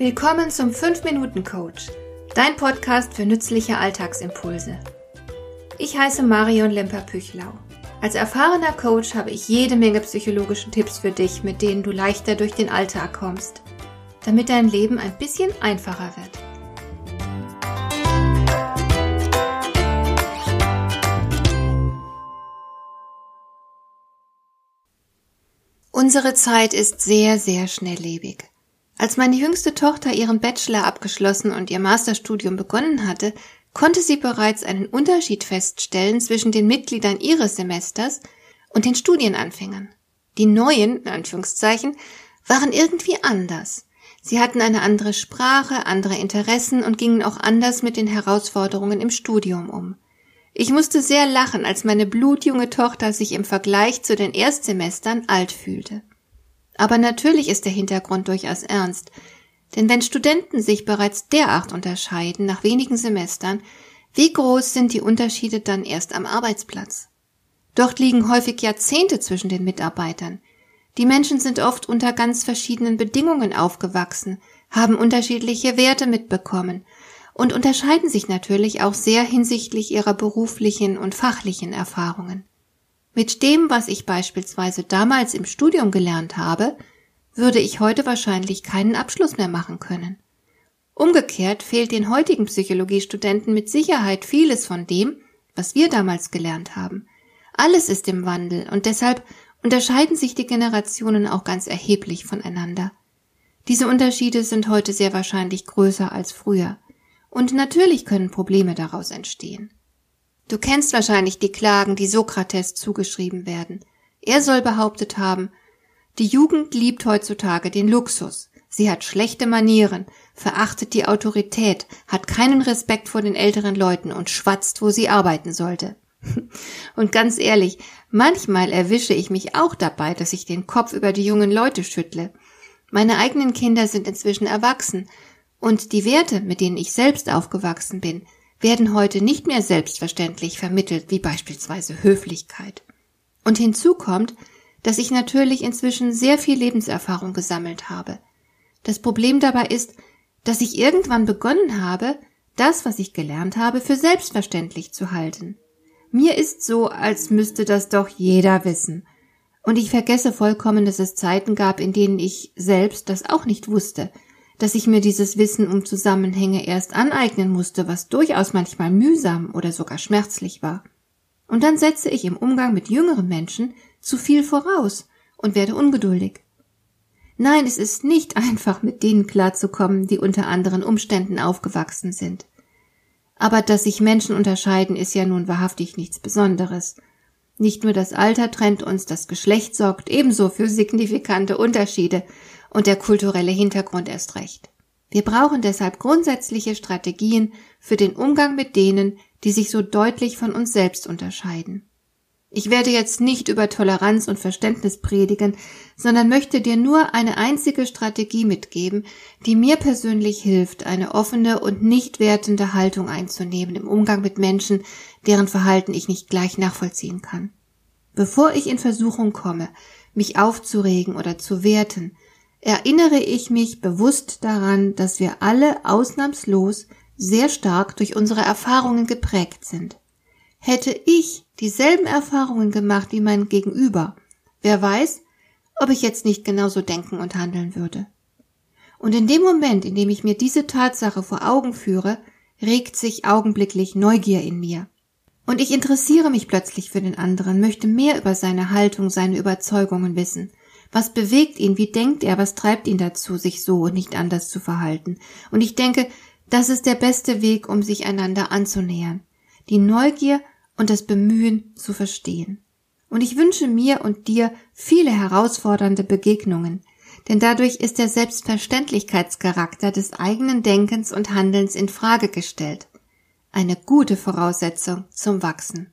Willkommen zum 5-Minuten-Coach, dein Podcast für nützliche Alltagsimpulse. Ich heiße Marion Lemper-Püchlau. Als erfahrener Coach habe ich jede Menge psychologische Tipps für dich, mit denen du leichter durch den Alltag kommst, damit dein Leben ein bisschen einfacher wird. Unsere Zeit ist sehr, sehr schnelllebig. Als meine jüngste Tochter ihren Bachelor abgeschlossen und ihr Masterstudium begonnen hatte, konnte sie bereits einen Unterschied feststellen zwischen den Mitgliedern ihres Semesters und den Studienanfängern. Die neuen, in Anführungszeichen, waren irgendwie anders. Sie hatten eine andere Sprache, andere Interessen und gingen auch anders mit den Herausforderungen im Studium um. Ich musste sehr lachen, als meine blutjunge Tochter sich im Vergleich zu den Erstsemestern alt fühlte. Aber natürlich ist der Hintergrund durchaus ernst. Denn wenn Studenten sich bereits derart unterscheiden nach wenigen Semestern, wie groß sind die Unterschiede dann erst am Arbeitsplatz? Dort liegen häufig Jahrzehnte zwischen den Mitarbeitern. Die Menschen sind oft unter ganz verschiedenen Bedingungen aufgewachsen, haben unterschiedliche Werte mitbekommen und unterscheiden sich natürlich auch sehr hinsichtlich ihrer beruflichen und fachlichen Erfahrungen. Mit dem, was ich beispielsweise damals im Studium gelernt habe, würde ich heute wahrscheinlich keinen Abschluss mehr machen können. Umgekehrt fehlt den heutigen Psychologiestudenten mit Sicherheit vieles von dem, was wir damals gelernt haben. Alles ist im Wandel und deshalb unterscheiden sich die Generationen auch ganz erheblich voneinander. Diese Unterschiede sind heute sehr wahrscheinlich größer als früher. Und natürlich können Probleme daraus entstehen. Du kennst wahrscheinlich die Klagen, die Sokrates zugeschrieben werden. Er soll behauptet haben, die Jugend liebt heutzutage den Luxus. Sie hat schlechte Manieren, verachtet die Autorität, hat keinen Respekt vor den älteren Leuten und schwatzt, wo sie arbeiten sollte. Und ganz ehrlich, manchmal erwische ich mich auch dabei, dass ich den Kopf über die jungen Leute schüttle. Meine eigenen Kinder sind inzwischen erwachsen, und die Werte, mit denen ich selbst aufgewachsen bin, werden heute nicht mehr selbstverständlich vermittelt, wie beispielsweise Höflichkeit. Und hinzu kommt, dass ich natürlich inzwischen sehr viel Lebenserfahrung gesammelt habe. Das Problem dabei ist, dass ich irgendwann begonnen habe, das, was ich gelernt habe, für selbstverständlich zu halten. Mir ist so, als müsste das doch jeder wissen. Und ich vergesse vollkommen, dass es Zeiten gab, in denen ich selbst das auch nicht wusste, dass ich mir dieses Wissen um Zusammenhänge erst aneignen musste, was durchaus manchmal mühsam oder sogar schmerzlich war. Und dann setze ich im Umgang mit jüngeren Menschen zu viel voraus und werde ungeduldig. Nein, es ist nicht einfach, mit denen klarzukommen, die unter anderen Umständen aufgewachsen sind. Aber dass sich Menschen unterscheiden, ist ja nun wahrhaftig nichts Besonderes. Nicht nur das Alter trennt uns, das Geschlecht sorgt ebenso für signifikante Unterschiede, und der kulturelle Hintergrund erst recht. Wir brauchen deshalb grundsätzliche Strategien für den Umgang mit denen, die sich so deutlich von uns selbst unterscheiden. Ich werde jetzt nicht über Toleranz und Verständnis predigen, sondern möchte dir nur eine einzige Strategie mitgeben, die mir persönlich hilft, eine offene und nicht wertende Haltung einzunehmen im Umgang mit Menschen, deren Verhalten ich nicht gleich nachvollziehen kann. Bevor ich in Versuchung komme, mich aufzuregen oder zu werten, erinnere ich mich bewusst daran, dass wir alle ausnahmslos sehr stark durch unsere Erfahrungen geprägt sind. Hätte ich dieselben Erfahrungen gemacht wie mein Gegenüber, wer weiß, ob ich jetzt nicht genauso denken und handeln würde. Und in dem Moment, in dem ich mir diese Tatsache vor Augen führe, regt sich augenblicklich Neugier in mir. Und ich interessiere mich plötzlich für den anderen, möchte mehr über seine Haltung, seine Überzeugungen wissen. Was bewegt ihn? Wie denkt er? Was treibt ihn dazu, sich so und nicht anders zu verhalten? Und ich denke, das ist der beste Weg, um sich einander anzunähern. Die Neugier und das Bemühen zu verstehen. Und ich wünsche mir und dir viele herausfordernde Begegnungen, denn dadurch ist der Selbstverständlichkeitscharakter des eigenen Denkens und Handelns in Frage gestellt. Eine gute Voraussetzung zum Wachsen.